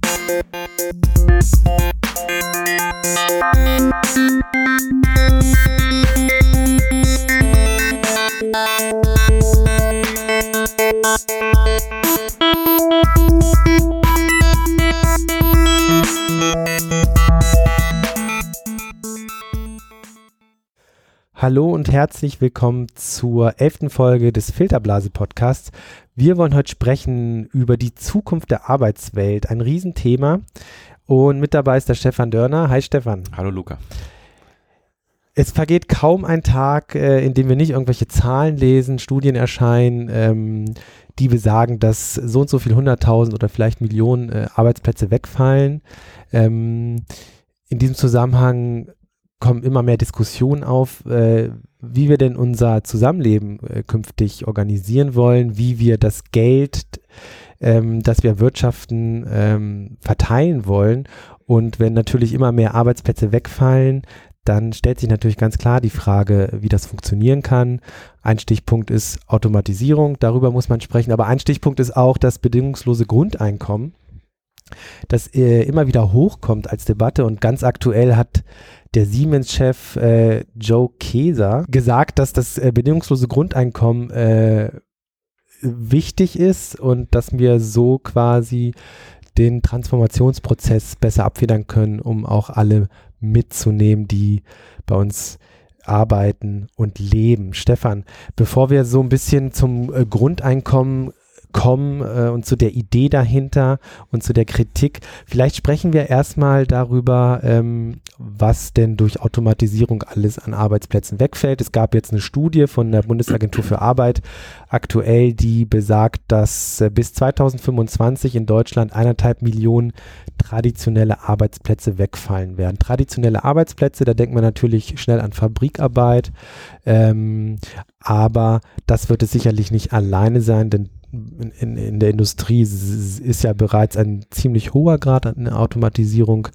Música Hallo und herzlich willkommen zur elften Folge des Filterblase-Podcasts. Wir wollen heute sprechen über die Zukunft der Arbeitswelt, ein Riesenthema. Und mit dabei ist der Stefan Dörner. Hi Stefan. Hallo Luca. Es vergeht kaum ein Tag, äh, in dem wir nicht irgendwelche Zahlen lesen, Studien erscheinen, ähm, die besagen, dass so und so viel hunderttausend oder vielleicht Millionen äh, Arbeitsplätze wegfallen. Ähm, in diesem Zusammenhang kommen immer mehr Diskussionen auf, äh, wie wir denn unser Zusammenleben äh, künftig organisieren wollen, wie wir das Geld, ähm, das wir wirtschaften, ähm, verteilen wollen. Und wenn natürlich immer mehr Arbeitsplätze wegfallen, dann stellt sich natürlich ganz klar die Frage, wie das funktionieren kann. Ein Stichpunkt ist Automatisierung, darüber muss man sprechen, aber ein Stichpunkt ist auch das bedingungslose Grundeinkommen, das äh, immer wieder hochkommt als Debatte und ganz aktuell hat der Siemens-Chef äh, Joe Keser gesagt, dass das äh, bedingungslose Grundeinkommen äh, wichtig ist und dass wir so quasi den Transformationsprozess besser abfedern können, um auch alle mitzunehmen, die bei uns arbeiten und leben. Stefan, bevor wir so ein bisschen zum äh, Grundeinkommen kommen äh, und zu der Idee dahinter und zu der Kritik. Vielleicht sprechen wir erstmal darüber, ähm, was denn durch Automatisierung alles an Arbeitsplätzen wegfällt. Es gab jetzt eine Studie von der Bundesagentur für Arbeit aktuell, die besagt, dass äh, bis 2025 in Deutschland eineinhalb Millionen traditionelle Arbeitsplätze wegfallen werden. Traditionelle Arbeitsplätze, da denkt man natürlich schnell an Fabrikarbeit, ähm, aber das wird es sicherlich nicht alleine sein, denn in, in, der Industrie ist ja bereits ein ziemlich hoher Grad an Automatisierung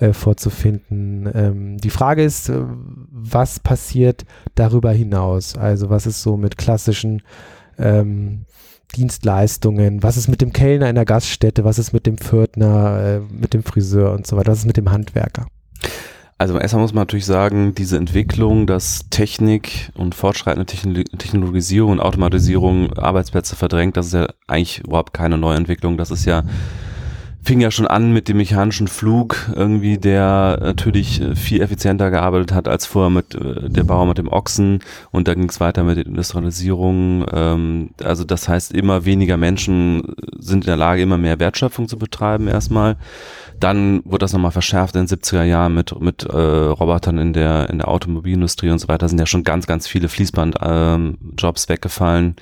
äh, vorzufinden. Ähm, die Frage ist, äh, was passiert darüber hinaus? Also was ist so mit klassischen ähm, Dienstleistungen? Was ist mit dem Kellner in der Gaststätte? Was ist mit dem Pförtner, äh, mit dem Friseur und so weiter? Was ist mit dem Handwerker? Also erstmal muss man natürlich sagen, diese Entwicklung, dass Technik und fortschreitende Technologisierung und Automatisierung Arbeitsplätze verdrängt, das ist ja eigentlich überhaupt keine Neuentwicklung. Das ist ja fing ja schon an mit dem mechanischen Flug irgendwie, der natürlich viel effizienter gearbeitet hat als vorher mit äh, der Bauer mit dem Ochsen und da ging es weiter mit der Industrialisierung. Ähm, also das heißt, immer weniger Menschen sind in der Lage, immer mehr Wertschöpfung zu betreiben erstmal. Dann wurde das nochmal verschärft in den 70er Jahren mit, mit äh, Robotern in der, in der Automobilindustrie und so weiter. sind ja schon ganz, ganz viele Fließbandjobs ähm, weggefallen.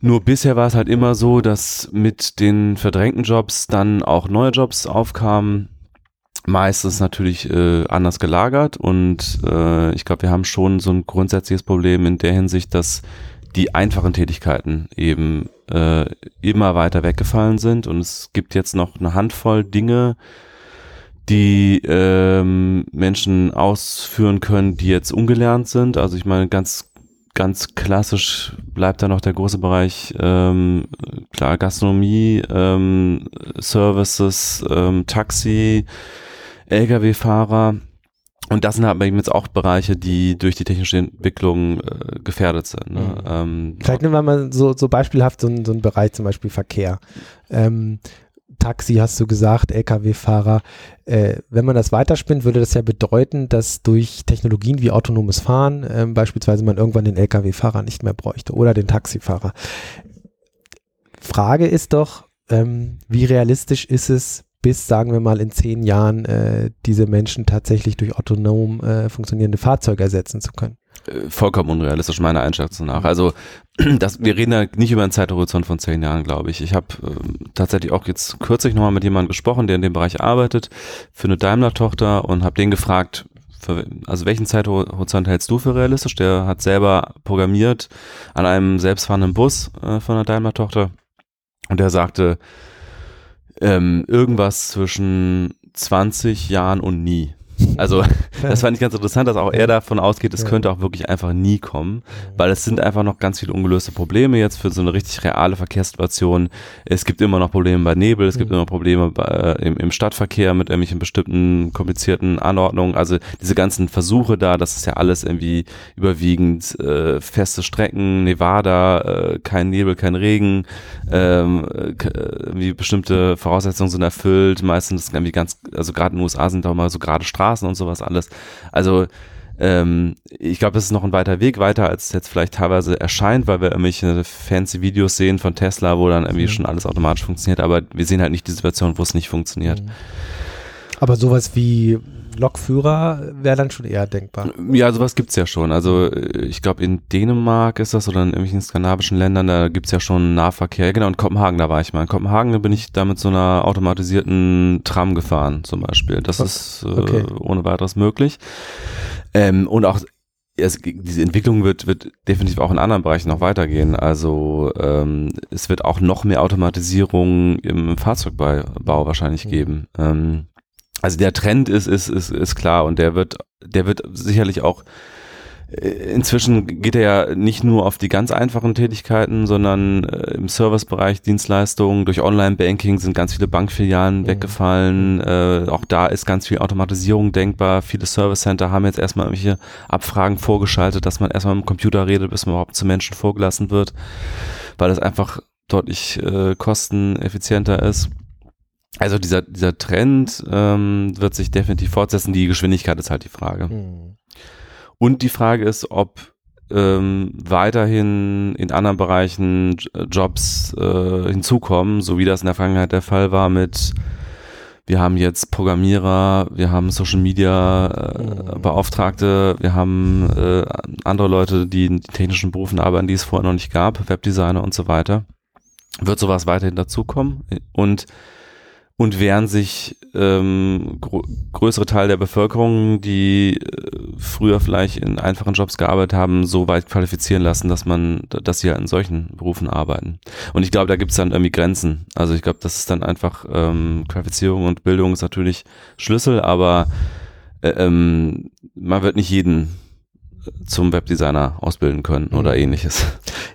Nur bisher war es halt immer so, dass mit den verdrängten Jobs dann auch neue Jobs aufkamen. Meistens natürlich äh, anders gelagert und äh, ich glaube, wir haben schon so ein grundsätzliches Problem in der Hinsicht, dass die einfachen Tätigkeiten eben äh, immer weiter weggefallen sind und es gibt jetzt noch eine Handvoll Dinge, die ähm, Menschen ausführen können, die jetzt ungelernt sind. Also ich meine, ganz ganz klassisch bleibt da noch der große Bereich ähm, klar Gastronomie, ähm, Services, ähm, Taxi, Lkw-Fahrer und das sind aber eben jetzt auch Bereiche, die durch die technische Entwicklung äh, gefährdet sind. Ne? Mhm. Ähm, Vielleicht nehmen wir mal so, so beispielhaft so, so einen Bereich, zum Beispiel Verkehr. Ähm, Taxi hast du gesagt, Lkw-Fahrer. Äh, wenn man das weiterspinnt, würde das ja bedeuten, dass durch Technologien wie autonomes Fahren äh, beispielsweise man irgendwann den Lkw-Fahrer nicht mehr bräuchte oder den Taxifahrer. Frage ist doch, ähm, wie realistisch ist es, bis, sagen wir mal, in zehn Jahren äh, diese Menschen tatsächlich durch autonom äh, funktionierende Fahrzeuge ersetzen zu können. Äh, vollkommen unrealistisch, meiner Einschätzung nach. Also das, wir reden ja nicht über einen Zeithorizont von zehn Jahren, glaube ich. Ich habe äh, tatsächlich auch jetzt kürzlich nochmal mit jemandem gesprochen, der in dem Bereich arbeitet, für eine Daimler-Tochter und habe den gefragt, für, also welchen Zeithorizont hältst du für realistisch? Der hat selber programmiert an einem selbstfahrenden Bus äh, von einer Daimler-Tochter und der sagte, ähm, irgendwas zwischen 20 Jahren und nie. Also das fand ich ganz interessant, dass auch er davon ausgeht, es könnte auch wirklich einfach nie kommen, weil es sind einfach noch ganz viele ungelöste Probleme jetzt für so eine richtig reale Verkehrssituation. Es gibt immer noch Probleme bei Nebel, es gibt Mhm. immer Probleme bei, äh, im, im Stadtverkehr mit irgendwelchen bestimmten komplizierten Anordnungen. Also diese ganzen Versuche da, das ist ja alles irgendwie überwiegend äh, feste Strecken, Nevada, äh, kein Nebel, kein Regen, ähm, äh, äh, irgendwie bestimmte Voraussetzungen sind erfüllt, meistens irgendwie ganz, also gerade in den USA sind da mal so gerade Straßen und sowas alles. Also ähm, ich glaube, es ist noch ein weiter Weg, weiter als es jetzt vielleicht teilweise erscheint, weil wir irgendwelche fancy Videos sehen von Tesla, wo dann irgendwie Mhm. schon alles automatisch funktioniert, aber wir sehen halt nicht die Situation, wo es nicht funktioniert. Aber sowas wie Lokführer wäre dann schon eher denkbar. Ja, sowas gibt's ja schon. Also äh, ich glaube in Dänemark ist das oder in irgendwelchen skandinavischen Ländern, da gibt's ja schon Nahverkehr. Genau, in Kopenhagen, da war ich mal. In Kopenhagen bin ich da mit so einer automatisierten Tram gefahren zum Beispiel. Das Oh, ist äh, okay. ohne weiteres möglich. Ähm, und auch es, diese Entwicklung wird, wird definitiv auch in anderen Bereichen noch weitergehen. Also ähm, es wird auch noch mehr Automatisierung im Fahrzeugbau wahrscheinlich Mhm. geben. Ähm, also der Trend ist, ist, ist, ist klar und der wird, der wird sicherlich auch äh, Inzwischen geht er ja nicht nur auf die ganz einfachen Tätigkeiten, sondern äh, im Servicebereich Dienstleistungen durch Online-Banking sind ganz viele Bankfilialen Mhm. weggefallen. Äh, auch da ist ganz viel Automatisierung denkbar. Viele Service Center haben jetzt erstmal irgendwelche Abfragen vorgeschaltet, dass man erstmal mit dem Computer redet, bis man überhaupt zu Menschen vorgelassen wird, weil das einfach deutlich äh, kosteneffizienter ist. Also dieser, dieser Trend ähm, wird sich definitiv fortsetzen. Die Geschwindigkeit ist halt die Frage. Mhm. Und die Frage ist, ob ähm, weiterhin in anderen Bereichen Jobs äh, hinzukommen, so wie das in der Vergangenheit der Fall war mit wir haben jetzt Programmierer, wir haben Social Media äh, Mhm. Beauftragte, wir haben äh, andere Leute, die in technischen Berufen arbeiten, die es vorher noch nicht gab, Webdesigner und so weiter. Wird sowas weiterhin dazukommen? Und und während sich ähm, gro größere Teil der Bevölkerung, die äh, früher vielleicht in einfachen Jobs gearbeitet haben, so weit qualifizieren lassen, dass man, dass sie ja in solchen Berufen arbeiten. Und ich glaube, da gibt es dann irgendwie Grenzen. Also ich glaube, das ist dann einfach ähm, Qualifizierung und Bildung ist natürlich Schlüssel, aber äh, ähm, man wird nicht jeden zum Webdesigner ausbilden können oder Mhm. ähnliches.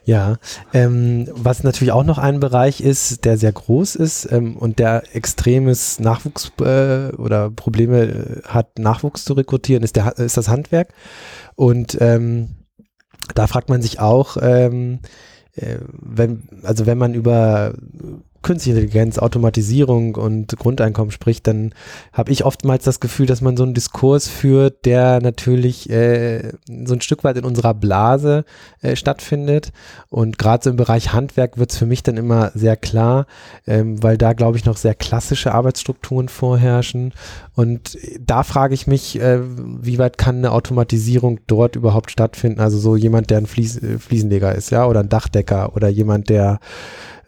Ja, ähm, was natürlich auch noch ein Bereich ist, der sehr groß ist ähm, und der extremes Nachwuchs äh, oder Probleme äh, hat, Nachwuchs zu rekrutieren, ist, der, ist das Handwerk. Und ähm, da fragt man sich auch, ähm, äh, wenn, also wenn man über künstliche Intelligenz, Automatisierung und Grundeinkommen spricht, dann habe ich oftmals das Gefühl, dass man so einen Diskurs führt, der natürlich äh, so ein Stück weit in unserer Blase äh, stattfindet. Und gerade so im Bereich Handwerk wird es für mich dann immer sehr klar, ähm, weil da, glaube ich, noch sehr klassische Arbeitsstrukturen vorherrschen. Und da frage ich mich, äh, wie weit kann eine Automatisierung dort überhaupt stattfinden? Also so jemand, der ein Fließ, äh, Fliesenleger ist, ja, oder ein Dachdecker oder jemand, der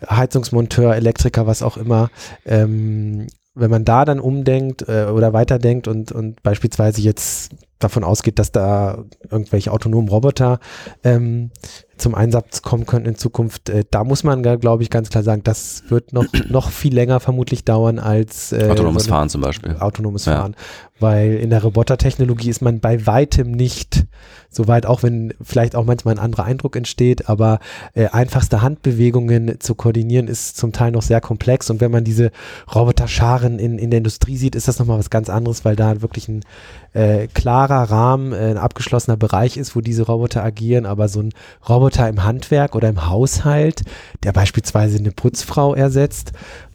Heizungsmonteur, Elektriker, was auch immer. Ähm, wenn man da dann umdenkt äh, oder weiterdenkt und, und beispielsweise jetzt davon ausgeht, dass da irgendwelche autonomen Roboter ähm, zum Einsatz kommen können in Zukunft, äh, da muss man, glaube ich, ganz klar sagen, das wird noch, noch viel länger vermutlich dauern als äh, Autonomes so Fahren zum Beispiel. autonomes Ja. Fahren. Weil in der Robotertechnologie ist man bei weitem nicht so weit, auch wenn vielleicht auch manchmal ein anderer Eindruck entsteht, aber äh, einfachste Handbewegungen zu koordinieren ist zum Teil noch sehr komplex und wenn man diese Roboterscharen in, in der Industrie sieht, ist das nochmal was ganz anderes, weil da wirklich ein äh, klarer Rahmen, äh, ein abgeschlossener Bereich ist, wo diese Roboter agieren, aber so ein Roboter im Handwerk oder im Haushalt, der beispielsweise eine Putzfrau ersetzt,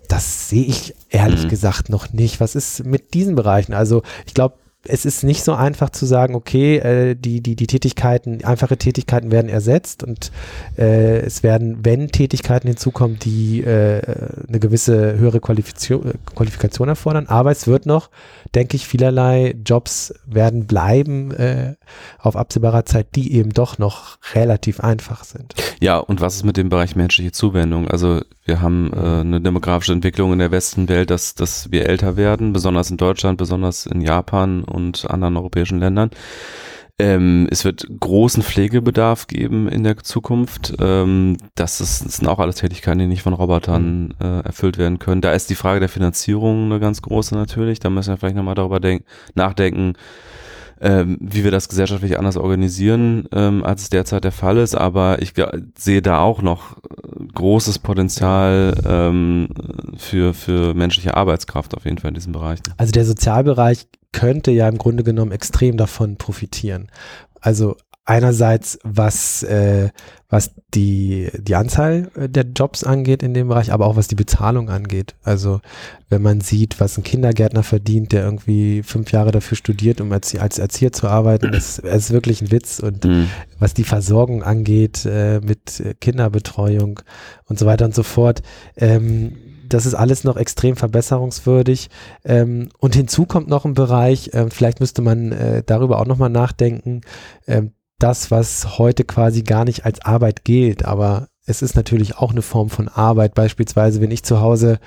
das sehe ich ehrlich Mhm. gesagt noch nicht. Was ist mit diesen Bereichen? Also ich glaube, es ist nicht so einfach zu sagen, okay, äh, die, die, die Tätigkeiten, einfache Tätigkeiten werden ersetzt und äh, es werden, wenn Tätigkeiten hinzukommen, die äh, eine gewisse höhere Qualifikation, Qualifikation erfordern, aber es wird noch, denke ich, vielerlei Jobs werden bleiben äh, auf absehbarer Zeit, die eben doch noch relativ einfach sind. Ja, und was ist mit dem Bereich menschliche Zuwendung? Also wir haben äh, eine demografische Entwicklung in der Westenwelt, dass, dass wir älter werden, besonders in Deutschland, besonders in Japan und anderen europäischen Ländern. Ähm, es wird großen Pflegebedarf geben in der Zukunft. Ähm, das, ist, das sind auch alles Tätigkeiten, die nicht von Robotern mhm. äh, erfüllt werden können. Da ist die Frage der Finanzierung eine ganz große natürlich. Da müssen wir vielleicht nochmal darüber nachdenken, ähm, wie wir das gesellschaftlich anders organisieren, ähm, als es derzeit der Fall ist. Aber ich sehe da auch noch äh, großes Potenzial ähm, für, für menschliche Arbeitskraft auf jeden Fall in diesem Bereich. Also der Sozialbereich könnte ja im Grunde genommen extrem davon profitieren. Also einerseits, was, äh, was die, die Anzahl äh, der Jobs angeht in dem Bereich, aber auch was die Bezahlung angeht. Also wenn man sieht, was ein Kindergärtner verdient, der irgendwie fünf Jahre dafür studiert, um als, als Erzieher zu arbeiten, das, das ist wirklich ein Witz. Und mhm. was die Versorgung angeht äh, mit Kinderbetreuung und so weiter und so fort, ähm, das ist alles noch extrem verbesserungswürdig. Ähm, und hinzu kommt noch ein Bereich, äh, vielleicht müsste man äh, darüber auch nochmal nachdenken, ähm, das, was heute quasi gar nicht als Arbeit gilt, aber es ist natürlich auch eine Form von Arbeit. Beispielsweise, wenn ich zu Hause,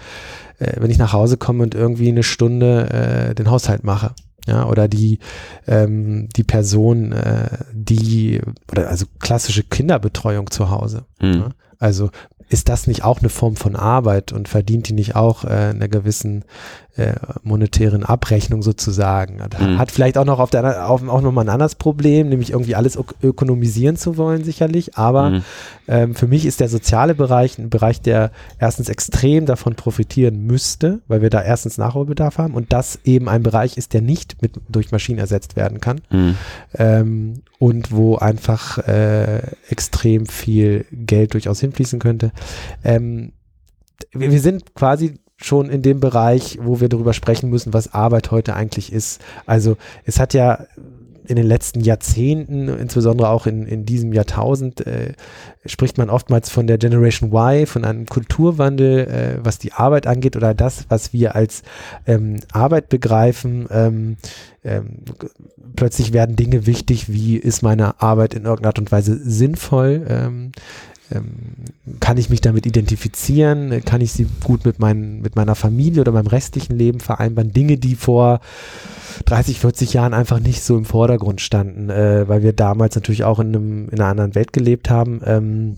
äh, wenn ich nach Hause komme und irgendwie eine Stunde äh, den Haushalt mache. Ja, oder die, ähm, die Person, äh, die, oder also klassische Kinderbetreuung zu Hause. Mhm. Ja? Also ist das nicht auch eine Form von Arbeit und verdient die nicht auch äh, einer gewissen äh, monetären Abrechnung sozusagen? Mhm. Hat vielleicht auch noch auf der auf, auch noch mal ein anderes Problem, nämlich irgendwie alles ökonomisieren zu wollen, sicherlich. Aber mhm. ähm, für mich ist der soziale Bereich ein Bereich, der erstens extrem davon profitieren müsste, weil wir da erstens Nachholbedarf haben und das eben ein Bereich ist, der nicht mit durch Maschinen ersetzt werden kann. Mhm. Ähm, und wo einfach äh, extrem viel Geld durchaus hinfließen könnte. Ähm, wir, wir sind quasi schon in dem Bereich, wo wir darüber sprechen müssen, was Arbeit heute eigentlich ist. Also es hat ja in den letzten Jahrzehnten, insbesondere auch in, in diesem Jahrtausend, äh, spricht man oftmals von der Generation Y, von einem Kulturwandel, äh, was die Arbeit angeht oder das, was wir als ähm, Arbeit begreifen. Ähm, ähm, plötzlich werden Dinge wichtig, wie ist meine Arbeit in irgendeiner Art und Weise sinnvoll? Ähm, ähm, kann ich mich damit identifizieren? Kann ich sie gut mit, mein, mit meiner Familie oder meinem restlichen Leben vereinbaren? Dinge, die vor 30, 40 Jahren einfach nicht so im Vordergrund standen, äh, weil wir damals natürlich auch in, einem, in einer anderen Welt gelebt haben. Ähm,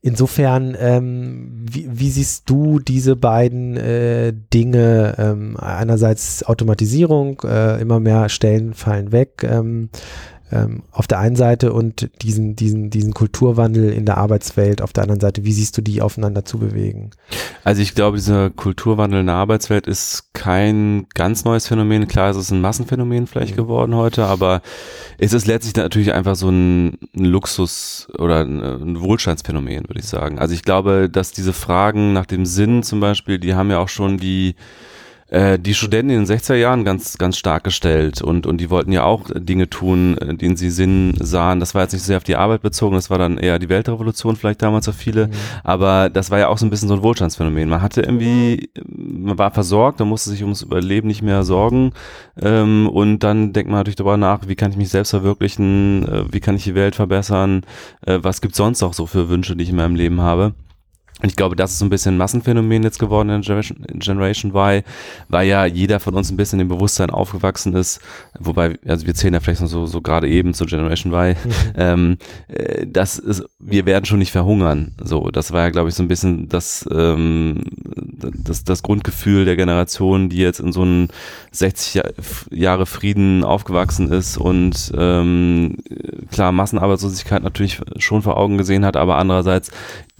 Insofern, ähm, wie, wie, siehst du diese beiden äh, Dinge? Ähm, einerseits Automatisierung, äh, immer mehr Stellen fallen weg. Ähm, auf der einen Seite und diesen, diesen, diesen Kulturwandel in der Arbeitswelt auf der anderen Seite, wie siehst du die aufeinander zu bewegen? Also ich glaube, dieser Kulturwandel in der Arbeitswelt ist kein ganz neues Phänomen. Klar, es ist ein Massenphänomen vielleicht mhm. geworden heute, aber es ist letztlich natürlich einfach so ein, ein Luxus oder ein, ein Wohlstandsphänomen, würde ich sagen. Also ich glaube, dass diese Fragen nach dem Sinn zum Beispiel, die haben ja auch schon die äh, die Studenten in den 60er Jahren ganz, ganz stark gestellt und, und die wollten ja auch Dinge tun, äh, denen sie Sinn sahen. Das war jetzt nicht sehr auf die Arbeit bezogen, das war dann eher die Weltrevolution vielleicht damals für viele, mhm. aber das war ja auch so ein bisschen so ein Wohlstandsphänomen. Man hatte irgendwie, man war versorgt, man musste sich ums Überleben nicht mehr sorgen ähm, und dann denkt man natürlich darüber nach, wie kann ich mich selbst verwirklichen, äh, wie kann ich die Welt verbessern, äh, was gibt sonst auch so für Wünsche, die ich in meinem Leben habe. Und ich glaube, das ist so ein bisschen ein Massenphänomen jetzt geworden in Generation, Y, weil ja jeder von uns ein bisschen im Bewusstsein aufgewachsen ist, wobei, also wir zählen ja vielleicht noch so, so gerade eben zu Generation Y, mhm. ähm, äh, das ist, wir werden schon nicht verhungern. So, das war ja, glaube ich, so ein bisschen das, ähm, das, das Grundgefühl der Generation, die jetzt in so einem 60 Jahre Frieden aufgewachsen ist und ähm, klar Massenarbeitslosigkeit natürlich schon vor Augen gesehen hat, aber andererseits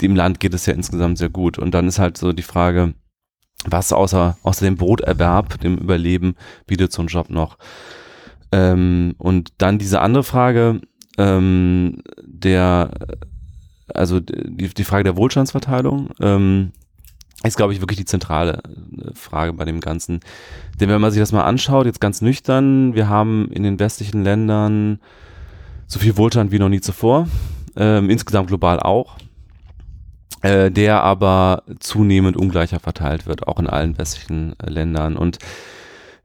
dem Land geht es ja insgesamt sehr gut. Und dann ist halt so die Frage, was außer, außer dem Broterwerb, dem Überleben, bietet so ein Job noch? Ähm, und dann diese andere Frage, ähm, der, also die, die Frage der Wohlstandsverteilung, ähm, ist, glaube ich, wirklich die zentrale äh, Frage bei dem Ganzen. Denn wenn man sich das mal anschaut, jetzt ganz nüchtern, wir haben in den westlichen Ländern so viel Wohlstand wie noch nie zuvor, ähm, insgesamt global auch äh, der aber zunehmend ungleicher verteilt wird, auch in allen westlichen äh, Ländern. Und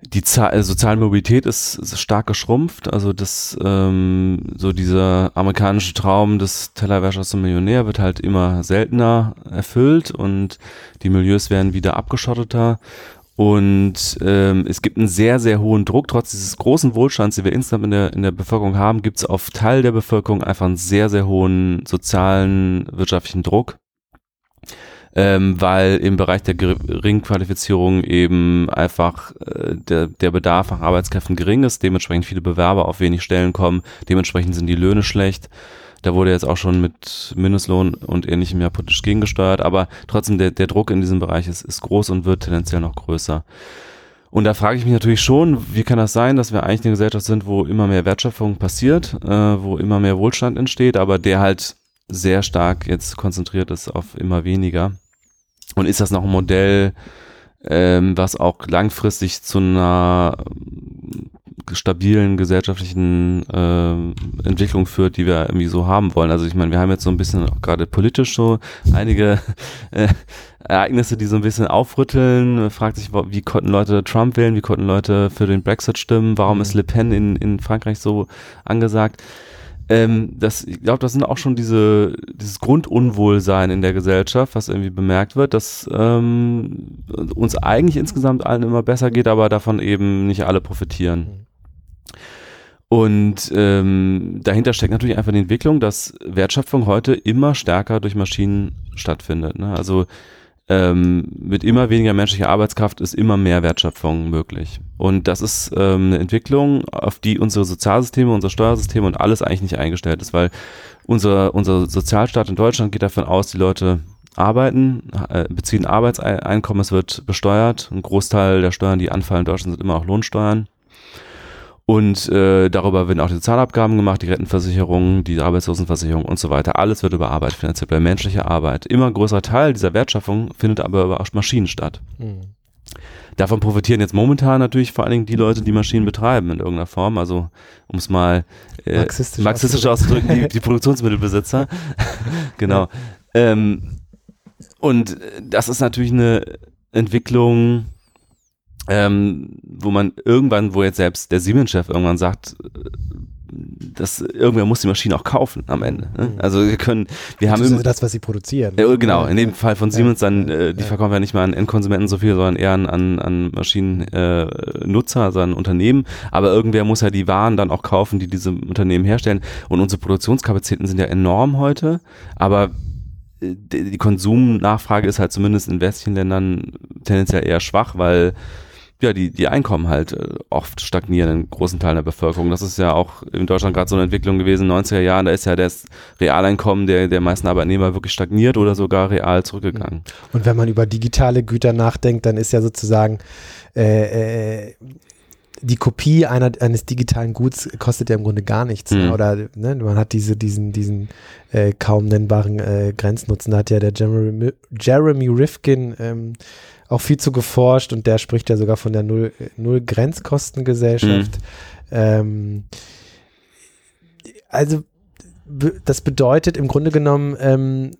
die Zahl, äh, soziale Mobilität ist, ist, stark geschrumpft. Also das, ähm, so dieser amerikanische Traum des Tellerwäschers zum Millionär wird halt immer seltener erfüllt und die Milieus werden wieder abgeschotteter. Und ähm, es gibt einen sehr, sehr hohen Druck. Trotz dieses großen Wohlstands, den wir insgesamt in der, in der Bevölkerung haben, gibt es auf Teil der Bevölkerung einfach einen sehr, sehr hohen sozialen, wirtschaftlichen Druck. Ähm, weil im Bereich der Geringqualifizierung eben einfach äh, der, der Bedarf nach Arbeitskräften gering ist, dementsprechend viele Bewerber auf wenig Stellen kommen, dementsprechend sind die Löhne schlecht. Da wurde jetzt auch schon mit Mindestlohn und ähnlichem ja politisch gegengesteuert, aber trotzdem der, der Druck in diesem Bereich ist, ist groß und wird tendenziell noch größer. Und da frage ich mich natürlich schon, wie kann das sein, dass wir eigentlich eine Gesellschaft sind, wo immer mehr Wertschöpfung passiert, äh, wo immer mehr Wohlstand entsteht, aber der halt sehr stark jetzt konzentriert ist auf immer weniger. Und ist das noch ein Modell, ähm, was auch langfristig zu einer stabilen gesellschaftlichen äh, Entwicklung führt, die wir irgendwie so haben wollen. Also ich meine, wir haben jetzt so ein bisschen auch gerade politisch so einige äh, Ereignisse, die so ein bisschen aufrütteln. Fragt sich, wie konnten Leute Trump wählen, wie konnten Leute für den Brexit stimmen, warum ist Le Pen in, in Frankreich so angesagt? Ähm, das, ich glaube, das sind auch schon diese, dieses Grundunwohlsein in der Gesellschaft, was irgendwie bemerkt wird, dass ähm, uns eigentlich insgesamt allen immer besser geht, aber davon eben nicht alle profitieren. Mhm. Und ähm, dahinter steckt natürlich einfach die Entwicklung, dass Wertschöpfung heute immer stärker durch Maschinen stattfindet. Ne? Also ähm, mit immer weniger menschlicher Arbeitskraft ist immer mehr Wertschöpfung möglich. Und das ist ähm, eine Entwicklung, auf die unsere Sozialsysteme, unser Steuersystem und alles eigentlich nicht eingestellt ist, weil unser, unser Sozialstaat in Deutschland geht davon aus, die Leute arbeiten, äh, beziehen Arbeitseinkommen, es wird besteuert. Ein Großteil der Steuern, die anfallen in Deutschland, sind immer auch Lohnsteuern. Und äh, darüber werden auch die Sozialabgaben gemacht, die Rentenversicherung, die Arbeitslosenversicherung und so weiter. Alles wird über Arbeit finanziert, bei menschlicher Arbeit. Immer größerer Teil dieser Wertschöpfung findet aber über Maschinen statt. Mhm. Davon profitieren jetzt momentan natürlich vor allen Dingen die Leute, die Maschinen betreiben in irgendeiner Form. Also um es mal äh, marxistisch, marxistisch auszudrücken, die, die Produktionsmittelbesitzer. genau. Ähm, und das ist natürlich eine Entwicklung, ähm, wo man irgendwann, wo jetzt selbst der Siemens-Chef irgendwann sagt, äh, dass irgendwer muss die Maschine auch kaufen am Ende. Ne? Mhm. Also wir können, wir das haben ist das, was sie produzieren. Äh, genau, in dem Fall von Siemens dann, äh, die verkaufen ja nicht mal an Endkonsumenten so viel, sondern eher an, an Maschinennutzer, äh, also an Unternehmen. Aber irgendwer muss ja die Waren dann auch kaufen, die diese Unternehmen herstellen. Und unsere Produktionskapazitäten sind ja enorm heute, aber äh, die Konsumnachfrage ist halt zumindest in westlichen Ländern tendenziell eher schwach, weil ja, die, die Einkommen halt äh, oft stagnieren in großen Teilen der Bevölkerung. Das ist ja auch in Deutschland gerade so eine Entwicklung gewesen in den 90er Jahren. Da ist ja das Realeinkommen der, der meisten Arbeitnehmer wirklich stagniert oder sogar real zurückgegangen. Und wenn man über digitale Güter nachdenkt, dann ist ja sozusagen äh, äh, die Kopie einer, eines digitalen Guts kostet ja im Grunde gar nichts. Mhm. Oder ne, man hat diese, diesen, diesen äh, kaum nennbaren äh, Grenznutzen. Da hat ja der Jeremy, Jeremy Rifkin ähm, auch viel zu geforscht und der spricht ja sogar von der Null, Null Grenzkostengesellschaft. Mhm. Ähm, also das bedeutet im Grunde genommen, ähm,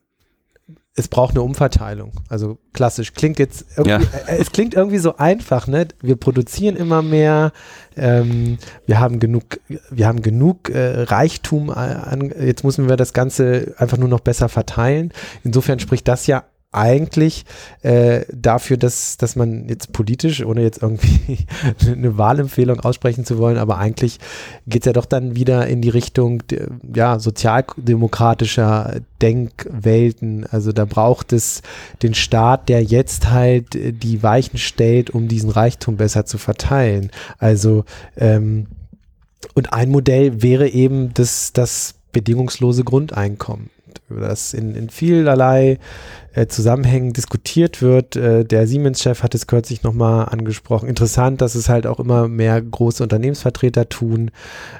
es braucht eine Umverteilung. Also klassisch klingt jetzt irgendwie, ja. äh, es klingt irgendwie so einfach, ne? Wir produzieren immer mehr, ähm, wir haben genug, wir haben genug äh, Reichtum, an, jetzt müssen wir das Ganze einfach nur noch besser verteilen. Insofern spricht das ja eigentlich äh, dafür, dass, dass man jetzt politisch, ohne jetzt irgendwie eine Wahlempfehlung aussprechen zu wollen, aber eigentlich geht es ja doch dann wieder in die Richtung ja, sozialdemokratischer Denkwelten. Also da braucht es den Staat, der jetzt halt die Weichen stellt, um diesen Reichtum besser zu verteilen. Also ähm, und ein Modell wäre eben das, das bedingungslose Grundeinkommen über das in, in vielerlei äh, Zusammenhängen diskutiert wird. Äh, der Siemens-Chef hat es kürzlich nochmal angesprochen. Interessant, dass es halt auch immer mehr große Unternehmensvertreter tun.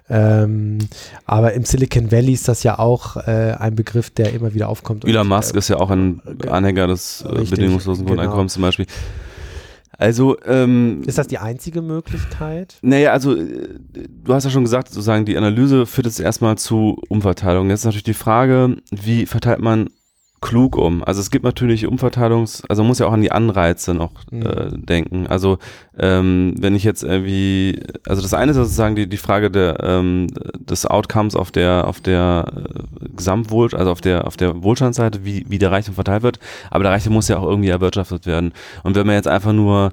Ähm, aber im Silicon Valley ist das ja auch äh, ein Begriff, der immer wieder aufkommt. Elon Musk ist ja auch ein äh, Anhänger des äh, bedingungslosen genau. Grundeinkommens zum Beispiel. Also ähm, ist das die einzige Möglichkeit? Naja, also äh, du hast ja schon gesagt, sozusagen die Analyse führt jetzt erstmal zu Umverteilung. Jetzt ist natürlich die Frage, wie verteilt man klug um. Also es gibt natürlich Umverteilungs, also man muss ja auch an die Anreize noch Mhm. äh, denken. Also ähm, wenn ich jetzt irgendwie, also das eine ist sozusagen die, die Frage der, ähm, des Outcomes auf der auf der äh, Gesamtwohl, also auf der auf der Wohlstandsseite, wie wie der Reichtum verteilt wird. Aber der Reichtum muss ja auch irgendwie erwirtschaftet werden. Und wenn man jetzt einfach nur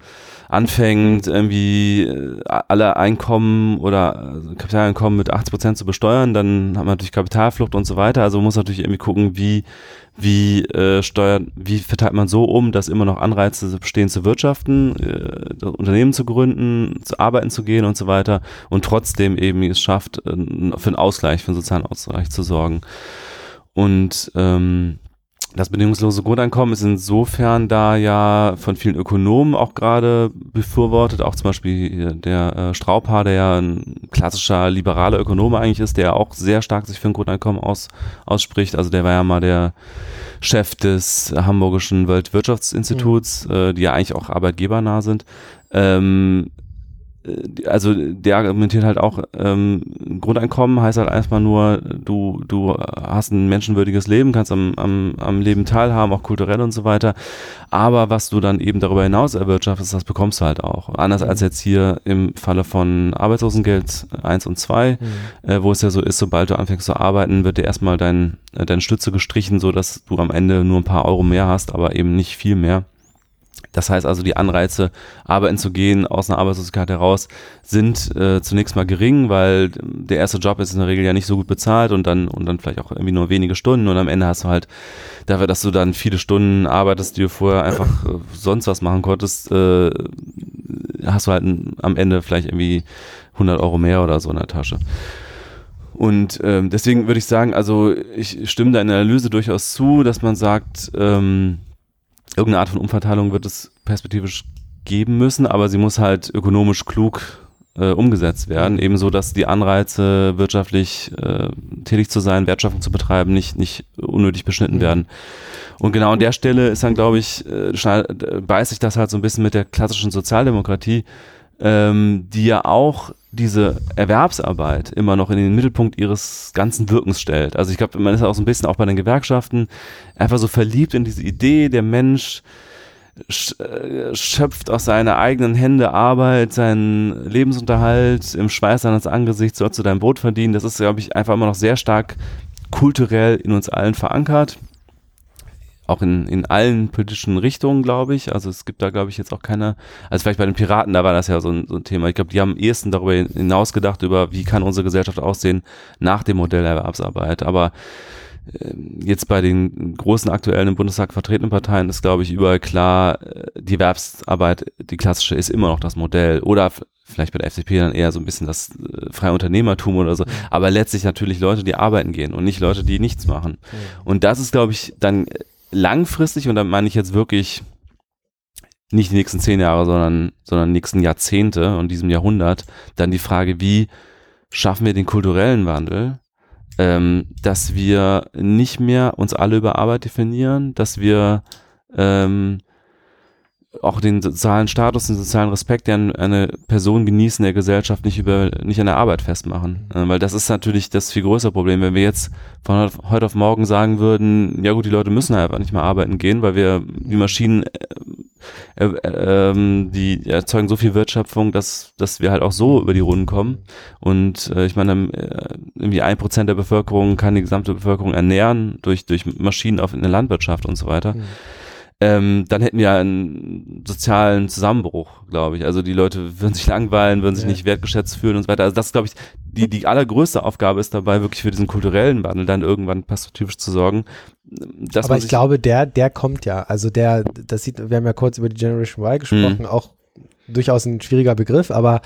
anfängt, irgendwie äh, alle Einkommen oder also Kapitaleinkommen mit 80 Prozent zu besteuern, dann hat man natürlich Kapitalflucht und so weiter. Also man muss natürlich irgendwie gucken, wie wie äh, steuert, wie verteilt man so um, dass immer noch Anreize bestehen zu wirtschaften, äh, Unternehmen zu gründen, zu arbeiten zu gehen und so weiter und trotzdem eben es schafft, äh, für einen Ausgleich, für einen sozialen Ausgleich zu sorgen. Und ähm, das bedingungslose Grundeinkommen ist insofern da ja von vielen Ökonomen auch gerade befürwortet, auch zum Beispiel der äh, Straubhaar, der ja ein klassischer liberaler Ökonome eigentlich ist, der auch sehr stark sich für ein Grundeinkommen aus, ausspricht. Also der war ja mal der Chef des Hamburgischen Weltwirtschaftsinstituts, äh, die ja eigentlich auch arbeitgebernah sind. Ähm, äh, also der argumentiert halt auch, ähm, Grundeinkommen heißt halt erstmal nur, du, du hast ein menschenwürdiges Leben, kannst am, am, am Leben teilhaben, auch kulturell und so weiter. Aber was du dann eben darüber hinaus erwirtschaftest, das bekommst du halt auch. Anders als jetzt hier im Falle von Arbeitslosengeld 1 und 2, Mhm. äh, wo es ja so ist, sobald du anfängst zu arbeiten, wird dir erstmal dein, äh, deine Stütze gestrichen, so dass du am Ende nur ein paar Euro mehr hast, aber eben nicht viel mehr. Das heißt also, die Anreize, arbeiten zu gehen, aus einer Arbeitslosigkeit heraus, sind äh, zunächst mal gering, weil der erste Job ist in der Regel ja nicht so gut bezahlt und dann, und dann vielleicht auch irgendwie nur wenige Stunden und am Ende hast du halt, dafür, dass du dann viele Stunden arbeitest, die du vorher einfach äh, sonst was machen konntest, äh, hast du halt am Ende vielleicht irgendwie 100 Euro mehr oder so in der Tasche. Und ähm, deswegen würde ich sagen, also ich stimme deiner Analyse durchaus zu, dass man sagt, ähm, irgendeine Art von Umverteilung wird es perspektivisch geben müssen, aber sie muss halt ökonomisch klug äh, umgesetzt werden, ebenso dass die Anreize, wirtschaftlich äh, tätig zu sein, Wertschöpfung zu betreiben, nicht, nicht unnötig beschnitten Mhm. werden. Und genau an der Stelle ist dann, glaube ich, äh, äh, beißt sich das halt so ein bisschen mit der klassischen Sozialdemokratie, ähm, die ja auch diese Erwerbsarbeit immer noch in den Mittelpunkt ihres ganzen Wirkens stellt. Also ich glaube, man ist auch so ein bisschen auch bei den Gewerkschaften einfach so verliebt in diese Idee, der Mensch sch- äh, schöpft aus seiner eigenen Hände Arbeit, seinen Lebensunterhalt im Schweiß seines Angesichts, sollst du dein Brot verdienen. Das ist, glaube ich, einfach immer noch sehr stark kulturell in uns allen verankert. Auch in, in allen politischen Richtungen, glaube ich. Also es gibt da, glaube ich, jetzt auch keine, also vielleicht bei den Piraten, da war das ja so ein, so ein Thema. Ich glaube, die haben am ehesten darüber hinaus gedacht, über wie kann unsere Gesellschaft aussehen nach dem Modell Erwerbsarbeit. Aber ähm, jetzt bei den großen aktuellen im Bundestag vertretenen Parteien ist, glaube ich, überall klar, äh, die Erwerbsarbeit, die klassische, ist immer noch das Modell. Oder vielleicht bei der FDP dann eher so ein bisschen das äh, freie Unternehmertum oder so. Aber letztlich natürlich Leute, die arbeiten gehen und nicht Leute, die nichts machen. Und das ist, glaube ich, dann langfristig, und da meine ich jetzt wirklich nicht die nächsten zehn Jahre, sondern, sondern nächsten Jahrzehnte und diesem Jahrhundert, dann die Frage, wie schaffen wir den kulturellen Wandel, ähm, dass wir nicht mehr uns alle über Arbeit definieren, dass wir ähm, auch den sozialen Status, den sozialen Respekt, den eine Person genießen in der Gesellschaft, nicht über nicht an der Arbeit festmachen. Äh, weil das ist natürlich das viel größere Problem. Wenn wir jetzt von heute auf- morgen sagen würden, ja gut, die Leute müssen halt einfach nicht mehr arbeiten gehen, weil wir die Maschinen äh, äh, ähm, die erzeugen so viel Wertschöpfung, dass, dass wir halt auch so über die Runden kommen. Und äh, ich meine, äh, irgendwie ein Prozent der Bevölkerung kann die gesamte Bevölkerung ernähren durch, durch Maschinen auf in der Landwirtschaft und so weiter. Mhm. Ähm, dann hätten wir einen sozialen Zusammenbruch, glaube ich. Also die Leute würden sich langweilen, würden sich Ja. nicht wertgeschätzt fühlen und so weiter. Also das, glaube ich, die, die allergrößte Aufgabe ist dabei, wirklich für diesen kulturellen Wandel dann irgendwann perspektivisch zu sorgen. Aber ich glaube, der, der kommt ja. Also der, das sieht, wir haben ja kurz über die Generation Y gesprochen, auch durchaus ein schwieriger Begriff, aber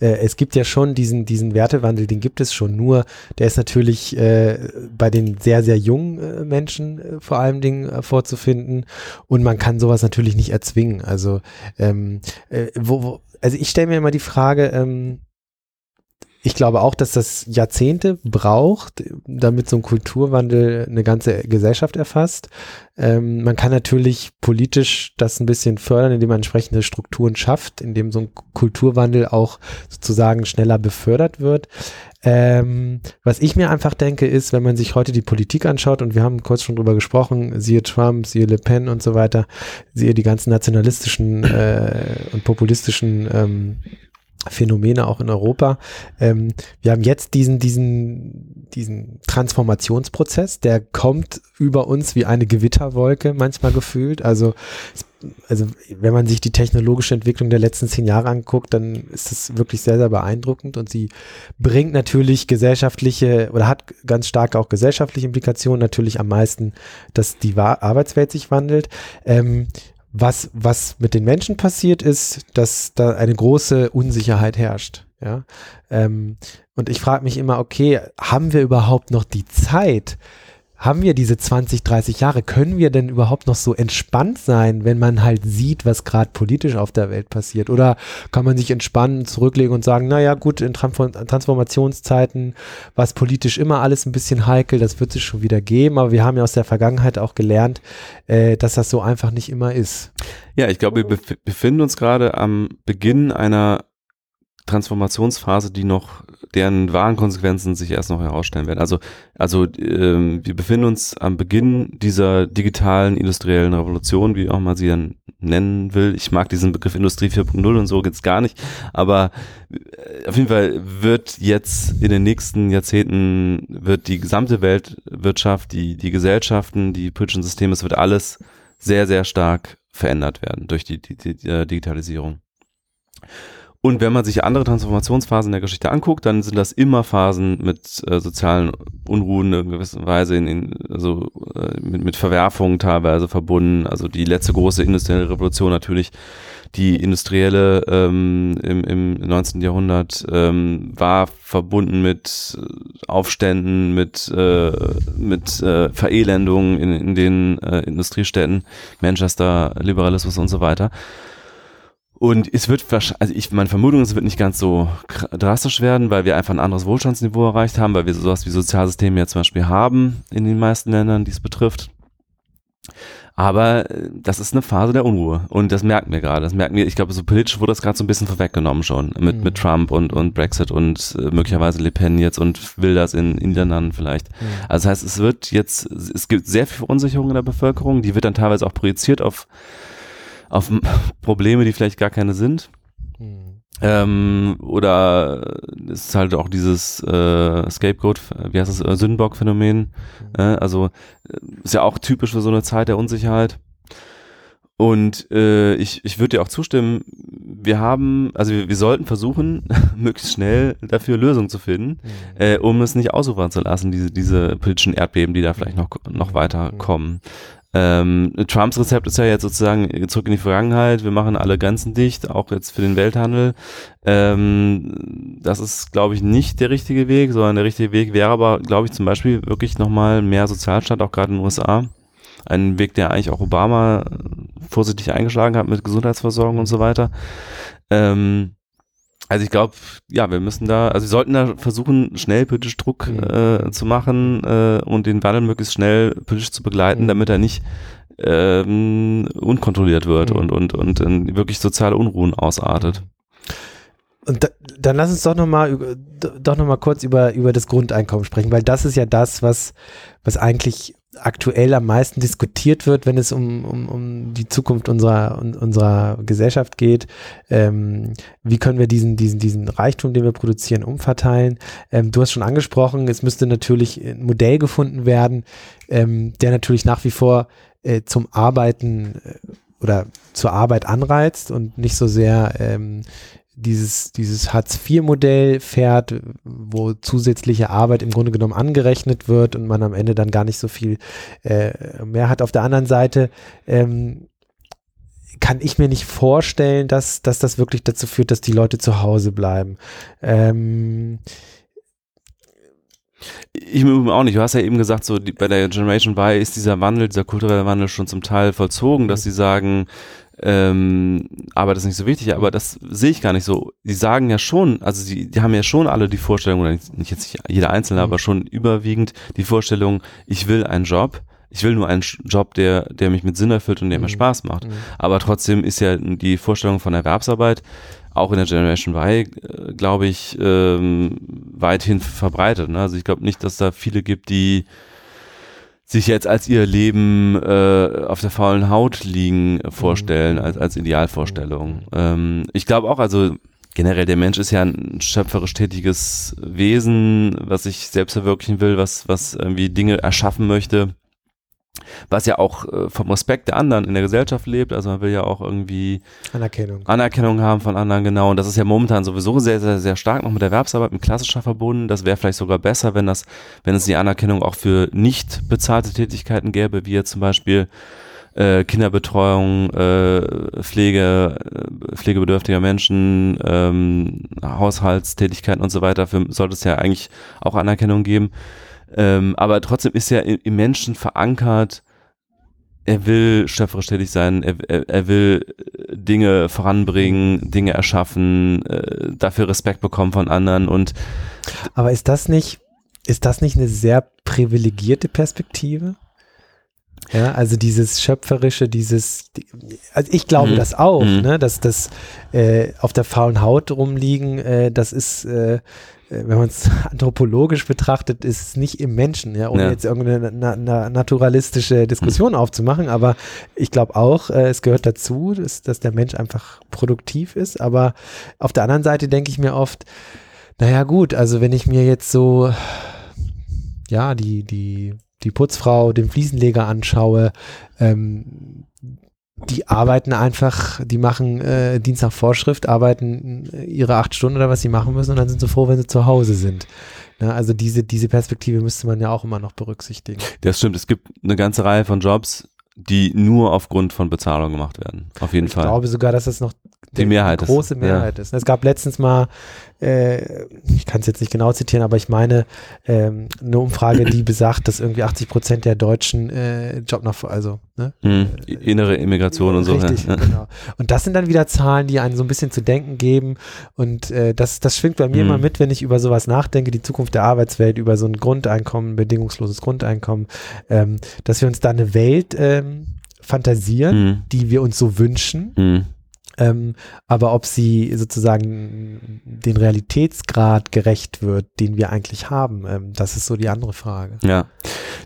äh, es gibt ja schon diesen, diesen Wertewandel, den gibt es schon. Nur, der ist natürlich äh, bei den sehr, sehr jungen äh, Menschen äh, vor allen Dingen äh, vorzufinden und man kann sowas natürlich nicht erzwingen. Also, ähm, äh, wo, wo, also ich stelle mir immer die Frage, ähm, ich glaube auch, dass das Jahrzehnte braucht, damit so ein Kulturwandel eine ganze Gesellschaft erfasst. Ähm, man kann natürlich politisch das ein bisschen fördern, indem man entsprechende Strukturen schafft, indem so ein Kulturwandel auch sozusagen schneller befördert wird. Ähm, was ich mir einfach denke, ist, wenn man sich heute die Politik anschaut, und wir haben kurz schon drüber gesprochen, siehe Trump, siehe Le Pen und so weiter, siehe die ganzen nationalistischen äh, und populistischen ähm, Phänomene auch in Europa. Ähm, wir haben jetzt diesen, diesen, diesen Transformationsprozess, der kommt über uns wie eine Gewitterwolke manchmal gefühlt. Also, also wenn man sich die technologische Entwicklung der letzten zehn Jahre anguckt, dann ist es wirklich sehr, sehr beeindruckend und sie bringt natürlich gesellschaftliche oder hat ganz stark auch gesellschaftliche Implikationen, natürlich am meisten, dass die Arbeitswelt sich wandelt. Ähm, was, was mit den Menschen passiert ist, dass da eine große Unsicherheit herrscht. Ja? Ähm, und ich frage mich immer, okay, haben wir überhaupt noch die Zeit, haben wir diese 20, 30 Jahre? Können wir denn überhaupt noch so entspannt sein, wenn man halt sieht, was gerade politisch auf der Welt passiert? Oder kann man sich entspannen, zurücklegen und sagen, naja gut, in Transformationszeiten war es politisch immer alles ein bisschen heikel, das wird es schon wieder geben, aber wir haben ja aus der Vergangenheit auch gelernt, äh, dass das so einfach nicht immer ist. Ja, ich glaube, wir bef befinden uns gerade am Beginn einer Transformationsphase, die noch, deren wahren Konsequenzen sich erst noch herausstellen werden. Also, also ähm, wir befinden uns am Beginn dieser digitalen industriellen Revolution, wie auch mal sie dann nennen will. Ich mag diesen Begriff Industrie 4.0 und so geht's gar nicht. Aber äh, auf jeden Fall wird jetzt in den nächsten Jahrzehnten wird die gesamte Weltwirtschaft, die, die Gesellschaften, die politischen Systeme, es wird alles sehr, sehr stark verändert werden durch die, die, die, die Digitalisierung. Und wenn man sich andere Transformationsphasen der Geschichte anguckt, dann sind das immer Phasen mit äh, sozialen Unruhen in gewisser Weise, in, in, also äh, mit, mit Verwerfungen teilweise verbunden. Also die letzte große industrielle Revolution natürlich, die industrielle ähm, im, im 19. Jahrhundert ähm, war verbunden mit Aufständen, mit, äh, mit äh, Verelendungen in, in den äh, Industriestädten, Manchester, Liberalismus und so weiter. Und es wird wahrscheinlich, also ich, meine Vermutung ist, es wird nicht ganz so drastisch werden, weil wir einfach ein anderes Wohlstandsniveau erreicht haben, weil wir sowas wie Sozialsysteme ja zum Beispiel haben in den meisten Ländern, die es betrifft. Aber äh, das ist eine Phase der Unruhe und das merken wir gerade. Das merken wir, ich glaube, so politisch wurde das gerade so ein bisschen vorweggenommen schon mit, mhm. mit Trump und, und Brexit und äh, möglicherweise Le Pen jetzt und Wilders in, in Niederlanden vielleicht. Mhm. Also das heißt, es wird jetzt, es gibt sehr viel Verunsicherung in der Bevölkerung, die wird dann teilweise auch projiziert auf auf Probleme, die vielleicht gar keine sind. Mhm. Ähm, oder es ist halt auch dieses äh, Scapegoat, wie heißt das, äh, Sündenbock-Phänomen. Mhm. Äh, also äh, ist ja auch typisch für so eine Zeit der Unsicherheit. Und äh, ich, ich würde dir auch zustimmen, wir haben, also wir, wir sollten versuchen, möglichst schnell dafür Lösungen zu finden, mhm. äh, um es nicht ausufern zu lassen, diese, diese politischen Erdbeben, die da vielleicht noch, noch weiter kommen. Ähm, Trumps Rezept ist ja jetzt sozusagen zurück in die Vergangenheit. Wir machen alle Grenzen dicht, auch jetzt für den Welthandel. Ähm, das ist, glaube ich, nicht der richtige Weg, sondern der richtige Weg wäre aber, glaube ich, zum Beispiel wirklich nochmal mehr Sozialstaat, auch gerade in den USA. Ein Weg, der eigentlich auch Obama vorsichtig eingeschlagen hat mit Gesundheitsversorgung und so weiter. Ähm, also ich glaube, ja, wir müssen da, also wir sollten da versuchen, schnell politisch Druck mhm. äh, zu machen äh, und den Wandel möglichst schnell politisch zu begleiten, mhm. damit er nicht ähm, unkontrolliert wird mhm. und, und, und in wirklich soziale Unruhen ausartet. Und da, dann lass uns doch nochmal doch noch mal kurz über, über das Grundeinkommen sprechen, weil das ist ja das, was, was eigentlich aktuell am meisten diskutiert wird, wenn es um, um, um die Zukunft unserer, unserer Gesellschaft geht. Ähm, wie können wir diesen, diesen, diesen Reichtum, den wir produzieren, umverteilen? Ähm, du hast schon angesprochen, es müsste natürlich ein Modell gefunden werden, ähm, der natürlich nach wie vor äh, zum Arbeiten äh, oder zur Arbeit anreizt und nicht so sehr ähm, dieses, dieses Hartz-IV-Modell fährt, wo zusätzliche Arbeit im Grunde genommen angerechnet wird und man am Ende dann gar nicht so viel äh, mehr hat. Auf der anderen Seite ähm, kann ich mir nicht vorstellen, dass, dass das wirklich dazu führt, dass die Leute zu Hause bleiben. Ähm, Ich auch nicht. Du hast ja eben gesagt, so die, bei der Generation Y ist dieser Wandel, dieser kulturelle Wandel schon zum Teil vollzogen, dass sie sagen, ähm, aber das ist nicht so wichtig, aber das sehe ich gar nicht so. Die sagen ja schon, also sie, die haben ja schon alle die Vorstellung, oder nicht jetzt jeder Einzelne, mhm. aber schon überwiegend die Vorstellung, ich will einen Job, ich will nur einen Job, der, der mich mit Sinn erfüllt und der mhm. mir Spaß macht. Mhm. Aber trotzdem ist ja die Vorstellung von Erwerbsarbeit auch in der Generation Y, äh, glaube ich, ähm, weithin verbreitet. Ne? Also ich glaube nicht, dass da viele gibt, die sich jetzt als ihr Leben äh, auf der faulen Haut liegen vorstellen, mhm. als, als Idealvorstellung. Ähm, ich glaube auch, also generell der Mensch ist ja ein schöpferisch tätiges Wesen, was sich selbst verwirklichen will, was, was irgendwie Dinge erschaffen möchte was ja auch äh, vom Respekt der anderen in der Gesellschaft lebt. Also man will ja auch irgendwie Anerkennung. Anerkennung haben von anderen, genau. Und das ist ja momentan sowieso sehr, sehr, sehr stark noch mit Erwerbsarbeit, mit klassischer verbunden. Das wäre vielleicht sogar besser, wenn das, wenn es die Anerkennung auch für nicht bezahlte Tätigkeiten gäbe, wie jetzt zum Beispiel äh, Kinderbetreuung, äh, Pflege, äh, pflegebedürftiger Menschen, ähm, Haushaltstätigkeiten und so weiter. Dafür sollte es ja eigentlich auch Anerkennung geben. Ähm, aber trotzdem ist er im, Menschen verankert, er will schöpferisch tätig sein, er, er, er, will äh, Dinge voranbringen, Dinge erschaffen, äh, dafür Respekt bekommen von anderen und Aber ist das nicht, ist das nicht eine sehr privilegierte Perspektive? Ja, also dieses schöpferische, dieses, also ich glaube mhm. das auch, mhm. ne, dass das äh, auf der faulen Haut rumliegen, äh, das ist äh, wenn man es anthropologisch betrachtet, ist es nicht im Menschen, ja, ohne ja. jetzt irgendeine na, na, naturalistische Diskussion hm. aufzumachen, aber ich glaube auch, äh, es gehört dazu, dass, dass der Mensch einfach produktiv ist, aber auf der anderen Seite denke ich mir oft, naja gut, also wenn ich mir jetzt so, ja, die, die, die Putzfrau, den Fliesenleger anschaue, ähm, die arbeiten einfach, die machen äh, Dienst nach Vorschrift, arbeiten äh, ihre acht Stunden oder was sie machen müssen und dann sind sie froh, wenn sie zu Hause sind. Na, also diese, diese Perspektive müsste man ja auch immer noch berücksichtigen. Das stimmt, es gibt eine ganze Reihe von Jobs, die nur aufgrund von Bezahlung gemacht werden. Auf jeden ich Fall. Ich glaube sogar, dass das noch die Mehrheit große ist. Mehrheit ja. ist. Es gab letztens mal, äh, ich kann es jetzt nicht genau zitieren, aber ich meine ähm, eine Umfrage, die besagt, dass irgendwie 80 Prozent der Deutschen äh, Job nach, also ne? Hm, innere Immigration äh, und so. Richtig, ja. genau. Und das sind dann wieder Zahlen, die einen so ein bisschen zu denken geben. Und äh, das, das schwingt bei mir hm. immer mit, wenn ich über sowas nachdenke, die Zukunft der Arbeitswelt, über so ein Grundeinkommen, bedingungsloses Grundeinkommen, ähm, dass wir uns da eine Welt ähm, fantasieren, hm. die wir uns so wünschen hm. Ähm, aber ob sie sozusagen den Realitätsgrad gerecht wird, den wir eigentlich haben, ähm, das ist so die andere Frage. Ja,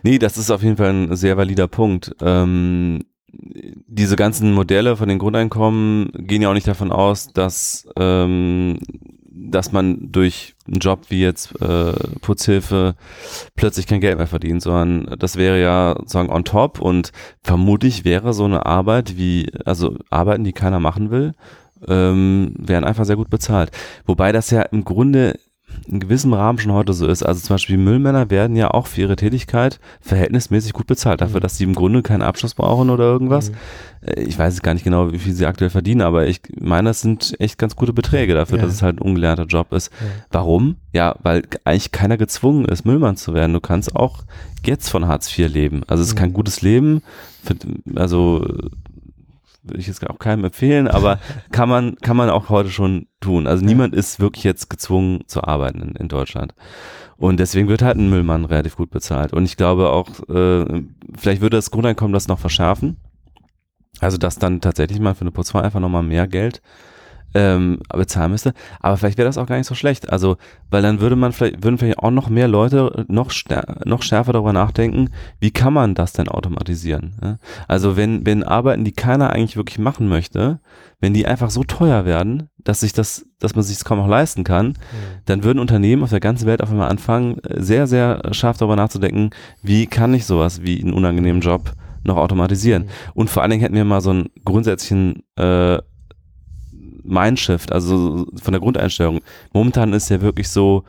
nee, das ist auf jeden Fall ein sehr valider Punkt. Ähm, diese ganzen Modelle von den Grundeinkommen gehen ja auch nicht davon aus, dass ähm, dass man durch einen Job wie jetzt äh, Putzhilfe plötzlich kein Geld mehr verdient, sondern das wäre ja sozusagen on top und vermutlich wäre so eine Arbeit wie, also Arbeiten, die keiner machen will, ähm, wären einfach sehr gut bezahlt. Wobei das ja im Grunde in gewissem Rahmen schon heute so ist. Also zum Beispiel Müllmänner werden ja auch für ihre Tätigkeit verhältnismäßig gut bezahlt, dafür, mhm. dass sie im Grunde keinen Abschluss brauchen oder irgendwas. Mhm. Äh, ich weiß gar nicht genau, wie viel sie aktuell verdienen, aber ich meine, das sind echt ganz gute Beträge dafür, ja. dass es halt ein ungelernter Job ist. Ja. Warum? Ja, weil eigentlich keiner gezwungen ist, Müllmann zu werden. Du kannst auch jetzt von Hartz IV leben. Also es ist kein mhm. gutes Leben. Für, also würde ich jetzt auch keinem empfehlen, aber kann man, kann man auch heute schon tun. Also niemand ist wirklich jetzt gezwungen zu arbeiten in, in Deutschland. Und deswegen wird halt ein Müllmann relativ gut bezahlt. Und ich glaube auch, äh, vielleicht würde das Grundeinkommen das noch verschärfen. Also, dass dann tatsächlich mal für eine Putzfrau einfach nochmal mehr Geld ähm, bezahlen müsste. Aber vielleicht wäre das auch gar nicht so schlecht. Also, weil dann würde man vielleicht, würden vielleicht auch noch mehr Leute noch, noch schärfer darüber nachdenken, wie kann man das denn automatisieren? Ja? Also, wenn, wenn Arbeiten, die keiner eigentlich wirklich machen möchte, wenn die einfach so teuer werden, dass sich das, dass man sich das kaum noch leisten kann, mhm. dann würden Unternehmen auf der ganzen Welt auf einmal anfangen, sehr, sehr scharf darüber nachzudenken, wie kann ich sowas wie einen unangenehmen Job noch automatisieren. Mhm. Und vor allen Dingen hätten wir mal so einen grundsätzlichen äh, Mindshift, also von der Grundeinstellung. Momentan ist ja wirklich so,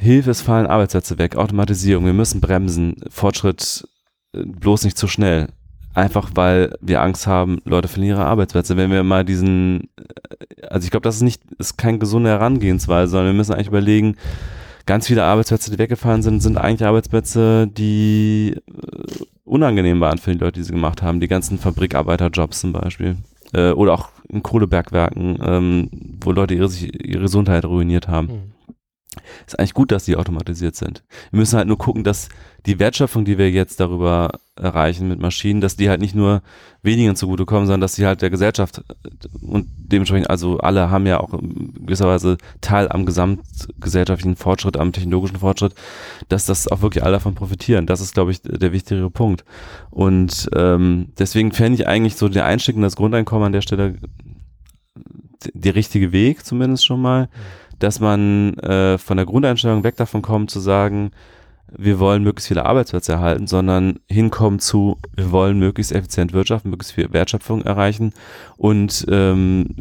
Hilfe, es fallen Arbeitsplätze weg, Automatisierung, wir müssen bremsen, Fortschritt äh, bloß nicht zu schnell. Einfach weil wir Angst haben, Leute verlieren ihre Arbeitsplätze. Wenn wir mal diesen, äh, also ich glaube, das ist nicht, ist keine gesunde Herangehensweise, sondern wir müssen eigentlich überlegen, ganz viele Arbeitsplätze, die weggefallen sind, sind eigentlich Arbeitsplätze, die äh, unangenehm waren für die Leute, die sie gemacht haben. Die ganzen Fabrikarbeiterjobs zum Beispiel. Oder auch in Kohlebergwerken, ähm, wo Leute ihre, ihre Gesundheit ruiniert haben. Mhm ist eigentlich gut, dass die automatisiert sind. Wir müssen halt nur gucken, dass die Wertschöpfung, die wir jetzt darüber erreichen mit Maschinen, dass die halt nicht nur wenigen zugutekommen, sondern dass sie halt der Gesellschaft und dementsprechend, also alle haben ja auch in gewisser Weise Teil am gesamtgesellschaftlichen Fortschritt, am technologischen Fortschritt, dass das auch wirklich alle davon profitieren. Das ist, glaube ich, der wichtigere Punkt. Und ähm, deswegen fände ich eigentlich so der Einstieg in das Grundeinkommen an der Stelle der richtige Weg, zumindest schon mal. Mhm dass man äh, von der Grundeinstellung weg davon kommt zu sagen, wir wollen möglichst viele Arbeitsplätze erhalten, sondern hinkommen zu, wir wollen möglichst effizient wirtschaften, möglichst viel Wertschöpfung erreichen und ähm,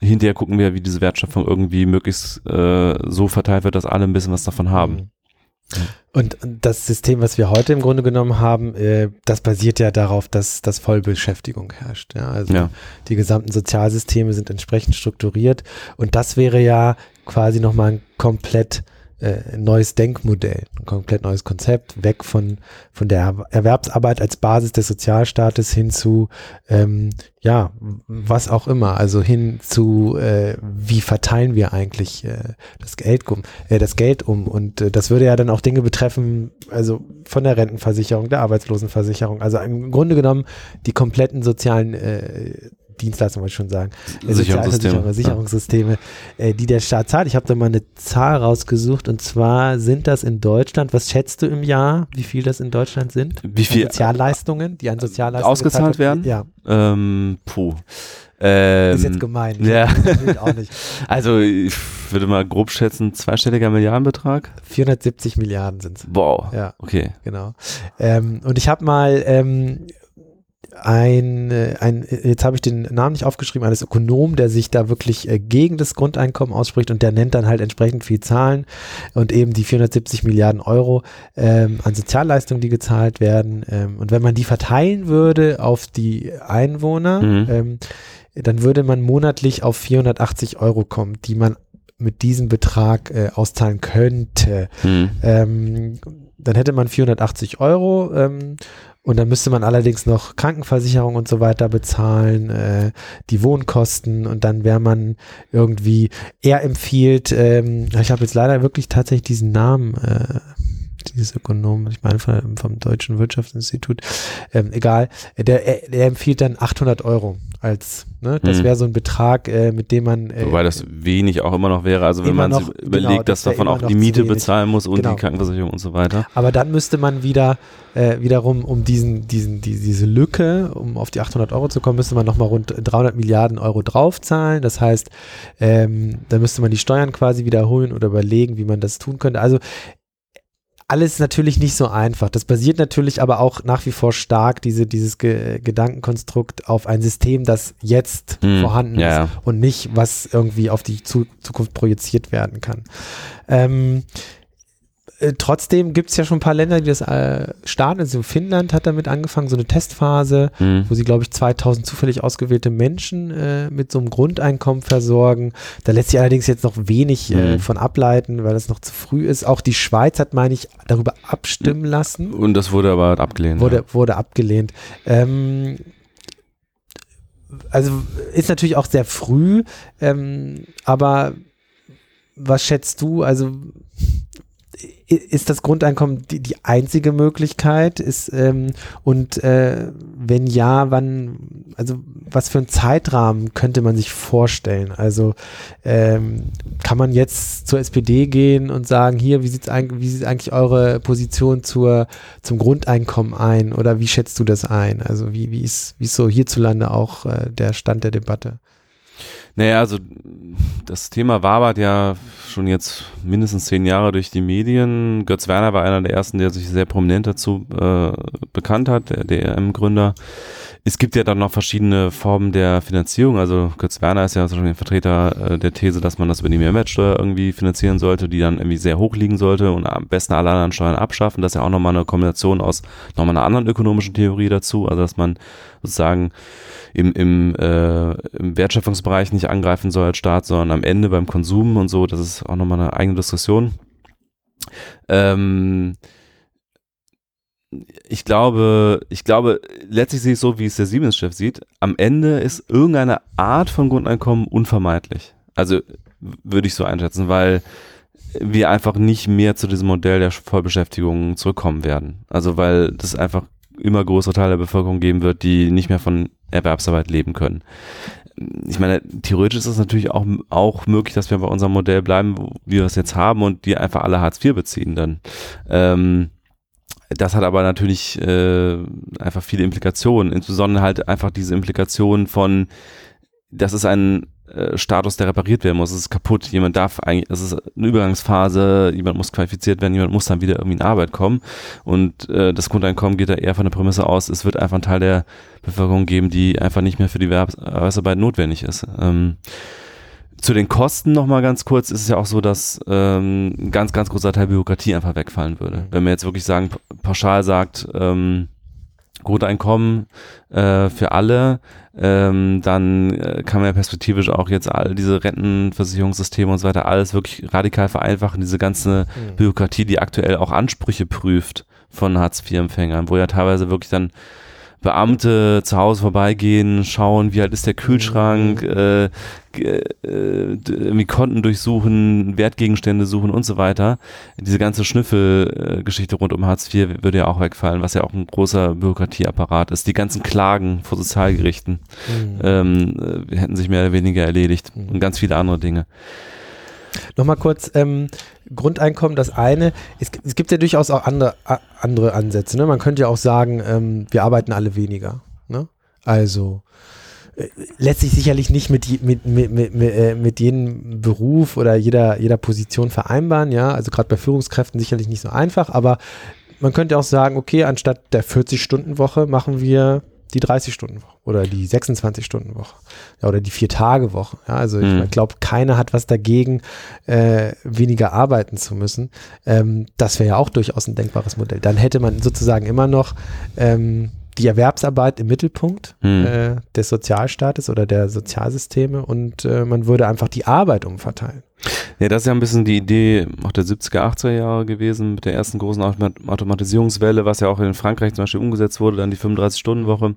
hinterher gucken wir, wie diese Wertschöpfung irgendwie möglichst äh, so verteilt wird, dass alle ein bisschen was davon haben. Mhm. Und das System, was wir heute im Grunde genommen haben, äh, das basiert ja darauf, dass, dass Vollbeschäftigung herrscht. Ja? Also ja. die gesamten Sozialsysteme sind entsprechend strukturiert und das wäre ja quasi nochmal ein komplett äh, neues Denkmodell, ein komplett neues Konzept, weg von, von der Erwerbsarbeit als Basis des Sozialstaates hin zu, ähm, ja, was auch immer, also hin zu, äh, wie verteilen wir eigentlich äh, das Geld um, äh, das Geld um? Und äh, das würde ja dann auch Dinge betreffen, also von der Rentenversicherung, der Arbeitslosenversicherung, also im Grunde genommen die kompletten sozialen äh, Dienstleistung wollte ich schon sagen, Sicherungssysteme, Sicherungssysteme ja. äh, die der Staat zahlt. Ich habe da mal eine Zahl rausgesucht und zwar sind das in Deutschland, was schätzt du im Jahr, wie viel das in Deutschland sind? Wie viel? An Sozialleistungen, die an Sozialleistungen ausgezahlt werden? Ja. Ähm, puh. Ähm, ist jetzt gemein. Ja. also ich würde mal grob schätzen, zweistelliger Milliardenbetrag. 470 Milliarden sind es. Wow. Ja. Okay. Genau. Ähm, und ich habe mal ähm, ein, äh, ein jetzt habe ich den Namen nicht aufgeschrieben, eines Ökonomen, der sich da wirklich äh, gegen das Grundeinkommen ausspricht und der nennt dann halt entsprechend viel Zahlen und eben die 470 Milliarden Euro ähm, an Sozialleistungen, die gezahlt werden. Ähm, und wenn man die verteilen würde auf die Einwohner, mhm. ähm, dann würde man monatlich auf 480 Euro kommen, die man mit diesem Betrag äh, auszahlen könnte. Mhm. Ähm, dann hätte man 480 Euro ähm, und dann müsste man allerdings noch Krankenversicherung und so weiter bezahlen, äh, die Wohnkosten. Und dann wäre man irgendwie, er empfiehlt, ähm, ich habe jetzt leider wirklich tatsächlich diesen Namen, äh, dieses Ökonom, ich meine vom, vom Deutschen Wirtschaftsinstitut, ähm, egal, der, er, er empfiehlt dann 800 Euro als, ne, das mhm. wäre so ein Betrag, äh, mit dem man. Äh, Wobei das wenig auch immer noch wäre, also wenn man noch, überlegt, genau, dass davon auch die Miete bezahlen muss und genau. die Krankenversicherung und so weiter. Aber dann müsste man wieder, äh, wiederum, um diesen, diesen, die, diese Lücke, um auf die 800 Euro zu kommen, müsste man nochmal rund 300 Milliarden Euro draufzahlen. Das heißt, ähm, da müsste man die Steuern quasi wiederholen oder überlegen, wie man das tun könnte. Also alles natürlich nicht so einfach. Das basiert natürlich aber auch nach wie vor stark, diese, dieses Ge Gedankenkonstrukt auf ein System, das jetzt hm, vorhanden ja. ist und nicht, was irgendwie auf die Zu Zukunft projiziert werden kann. Ähm, äh, trotzdem gibt es ja schon ein paar Länder, die das äh, starten. Also Finnland hat damit angefangen, so eine Testphase, mhm. wo sie, glaube ich, 2000 zufällig ausgewählte Menschen äh, mit so einem Grundeinkommen versorgen. Da lässt sich allerdings jetzt noch wenig äh, mhm. von ableiten, weil das noch zu früh ist. Auch die Schweiz hat, meine ich, darüber abstimmen lassen. Und das wurde aber abgelehnt. Wurde, ja. wurde abgelehnt. Ähm, also ist natürlich auch sehr früh, ähm, aber was schätzt du? Also ist das Grundeinkommen die, die einzige Möglichkeit? Ist, ähm, und äh, wenn ja, wann, also was für einen Zeitrahmen könnte man sich vorstellen? Also ähm, kann man jetzt zur SPD gehen und sagen, hier, wie sieht's eigentlich, wie sieht eigentlich eure Position zur, zum Grundeinkommen ein? Oder wie schätzt du das ein? Also wie, wie ist, wie ist so hierzulande auch äh, der Stand der Debatte? Naja, also das Thema wabert ja schon jetzt mindestens zehn Jahre durch die Medien. Götz Werner war einer der ersten, der sich sehr prominent dazu äh, bekannt hat, der DRM-Gründer. Es gibt ja dann noch verschiedene Formen der Finanzierung. Also Götz Werner ist ja schon ein Vertreter äh, der These, dass man das über die Mehrwertsteuer irgendwie finanzieren sollte, die dann irgendwie sehr hoch liegen sollte und am besten alle anderen Steuern abschaffen. Das ist ja auch nochmal eine Kombination aus nochmal einer anderen ökonomischen Theorie dazu. Also dass man sozusagen im, im, äh, im Wertschöpfungsbereich nicht angreifen soll als Staat, sondern am Ende beim Konsum und so. Das ist auch nochmal eine eigene Diskussion. Ähm, ich glaube, ich glaube, letztlich sehe ich so, wie es der Siemens-Chef sieht. Am Ende ist irgendeine Art von Grundeinkommen unvermeidlich. Also würde ich so einschätzen, weil wir einfach nicht mehr zu diesem Modell der Vollbeschäftigung zurückkommen werden. Also weil das einfach immer größere Teile der Bevölkerung geben wird, die nicht mehr von Erwerbsarbeit leben können. Ich meine, theoretisch ist es natürlich auch, auch möglich, dass wir bei unserem Modell bleiben, wie wir es jetzt haben und die einfach alle Hartz IV beziehen dann. Ähm, das hat aber natürlich äh, einfach viele Implikationen, insbesondere halt einfach diese Implikationen von, das ist ein äh, Status, der repariert werden muss. Es ist kaputt. Jemand darf eigentlich, es ist eine Übergangsphase, jemand muss qualifiziert werden, jemand muss dann wieder irgendwie in Arbeit kommen. Und äh, das Grundeinkommen geht da eher von der Prämisse aus, es wird einfach einen Teil der Bevölkerung geben, die einfach nicht mehr für die Erwerbsarbeit notwendig ist. Ähm, zu den Kosten nochmal ganz kurz, ist es ja auch so, dass ähm, ein ganz, ganz großer Teil Bürokratie einfach wegfallen würde. Mhm. Wenn man jetzt wirklich sagen, pauschal sagt, ähm, Grundeinkommen äh, für alle, ähm, dann äh, kann man ja perspektivisch auch jetzt all diese Rentenversicherungssysteme und so weiter alles wirklich radikal vereinfachen, diese ganze mhm. Bürokratie, die aktuell auch Ansprüche prüft von Hartz-IV-Empfängern, wo ja teilweise wirklich dann Beamte zu Hause vorbeigehen, schauen, wie alt ist der Kühlschrank, mhm. äh, äh, irgendwie Konten durchsuchen, Wertgegenstände suchen und so weiter. Diese ganze Schnüffelgeschichte rund um Hartz IV würde ja auch wegfallen, was ja auch ein großer Bürokratieapparat ist. Die ganzen Klagen vor Sozialgerichten mhm. ähm, äh, hätten sich mehr oder weniger erledigt mhm. und ganz viele andere Dinge. Nochmal kurz, ähm, Grundeinkommen, das eine, es, es, gibt ja durchaus auch andere, andere Ansätze. Ne? Man könnte ja auch sagen, ähm, wir arbeiten alle weniger. Ne? Also äh, letztlich sicherlich nicht mit, mit, mit, mit, mit, äh, mit jedem Beruf oder jeder, jeder Position vereinbaren, ja, also gerade bei Führungskräften sicherlich nicht so einfach, aber man könnte auch sagen, okay, anstatt der 40-Stunden-Woche machen wir die 30-Stunden-Woche oder die 26-Stunden-Woche ja, oder die Vier-Tage-Woche. Ja, also ich mhm. glaube, keiner hat was dagegen, äh, weniger arbeiten zu müssen. Ähm, das wäre ja auch durchaus ein denkbares Modell. Dann hätte man sozusagen immer noch ähm, die Erwerbsarbeit im Mittelpunkt mhm. äh, des Sozialstaates oder der Sozialsysteme und äh, man würde einfach die Arbeit umverteilen. Ja, das ist ja ein bisschen die Idee auch der 70er, 80er Jahre gewesen mit der ersten großen Automatisierungswelle, was ja auch in Frankreich zum Beispiel umgesetzt wurde, dann die 35-Stunden-Woche.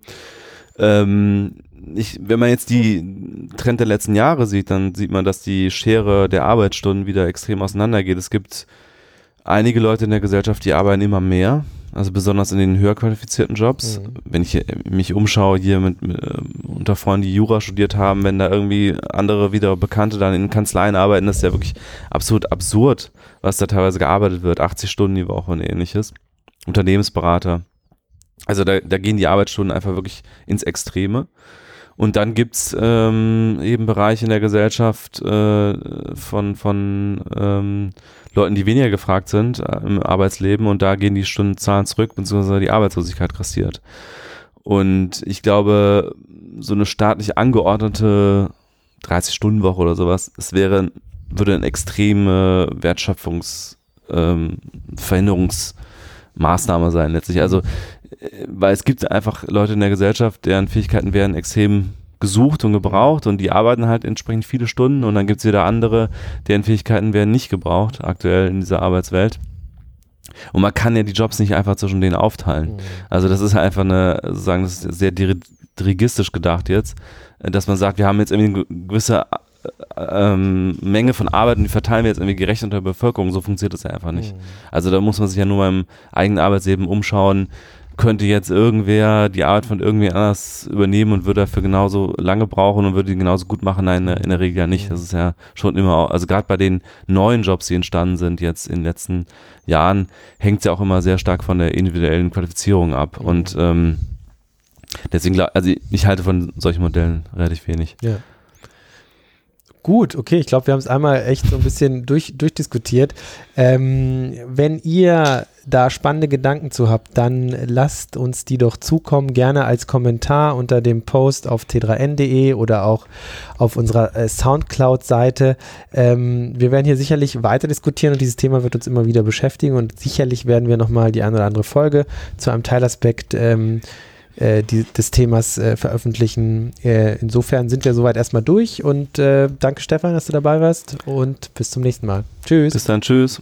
Ähm, ich, wenn man jetzt die Trend der letzten Jahre sieht, dann sieht man, dass die Schere der Arbeitsstunden wieder extrem auseinandergeht. Es gibt einige Leute in der Gesellschaft, die arbeiten immer mehr also besonders in den höher qualifizierten Jobs. Mhm. Wenn ich mich umschaue hier mit, mit äh, unter Freunden, die Jura studiert haben, wenn da irgendwie andere wieder Bekannte dann in Kanzleien arbeiten, das ist ja wirklich absolut absurd, was da teilweise gearbeitet wird, 80 Stunden die Woche und ähnliches. Unternehmensberater. Also da, da gehen die Arbeitsstunden einfach wirklich ins Extreme. Und dann gibt's ähm, eben Bereiche in der Gesellschaft äh, von, von ähm, Leuten, die weniger gefragt sind äh, im Arbeitsleben und da gehen die Stundenzahlen zurück, beziehungsweise die Arbeitslosigkeit grassiert. Und ich glaube, so eine staatlich angeordnete 30-Stunden-Woche oder sowas, es wäre, würde eine extreme Wertschöpfungsverhinderungsmaßnahme ähm, sein letztlich. Also, weil es gibt einfach Leute in der Gesellschaft, deren Fähigkeiten wären extrem gesucht und gebraucht und die arbeiten halt entsprechend viele Stunden und dann gibt es wieder andere, deren Fähigkeiten werden nicht gebraucht aktuell in dieser Arbeitswelt. Und man kann ja die Jobs nicht einfach zwischen denen aufteilen. Mhm. Also das ist halt einfach eine, sozusagen, das ist sehr dirigistisch gedacht jetzt, dass man sagt, wir haben jetzt irgendwie eine gewisse äh, ähm, Menge von Arbeit und die verteilen wir jetzt irgendwie gerecht unter der Bevölkerung. So funktioniert das ja einfach nicht. Mhm. Also da muss man sich ja nur beim eigenen Arbeitsleben umschauen, könnte jetzt irgendwer die Arbeit von irgendwie anders übernehmen und würde dafür genauso lange brauchen und würde die genauso gut machen? Nein, in der Regel ja nicht. Das ist ja schon immer, also gerade bei den neuen Jobs, die entstanden sind jetzt in den letzten Jahren, hängt es ja auch immer sehr stark von der individuellen Qualifizierung ab. Mhm. Und ähm, deswegen, also ich halte von solchen Modellen relativ wenig. Ja. Gut, okay, ich glaube, wir haben es einmal echt so ein bisschen durch, durchdiskutiert. Ähm, wenn ihr da spannende Gedanken zu habt, dann lasst uns die doch zukommen, gerne als Kommentar unter dem Post auf t3n.de oder auch auf unserer äh, Soundcloud-Seite. Ähm, wir werden hier sicherlich weiter diskutieren und dieses Thema wird uns immer wieder beschäftigen und sicherlich werden wir nochmal die eine oder andere Folge zu einem Teilaspekt ähm, äh, die, des Themas äh, veröffentlichen. Äh, insofern sind wir soweit erstmal durch und äh, danke Stefan, dass du dabei warst und bis zum nächsten Mal. Tschüss. Bis dann, tschüss.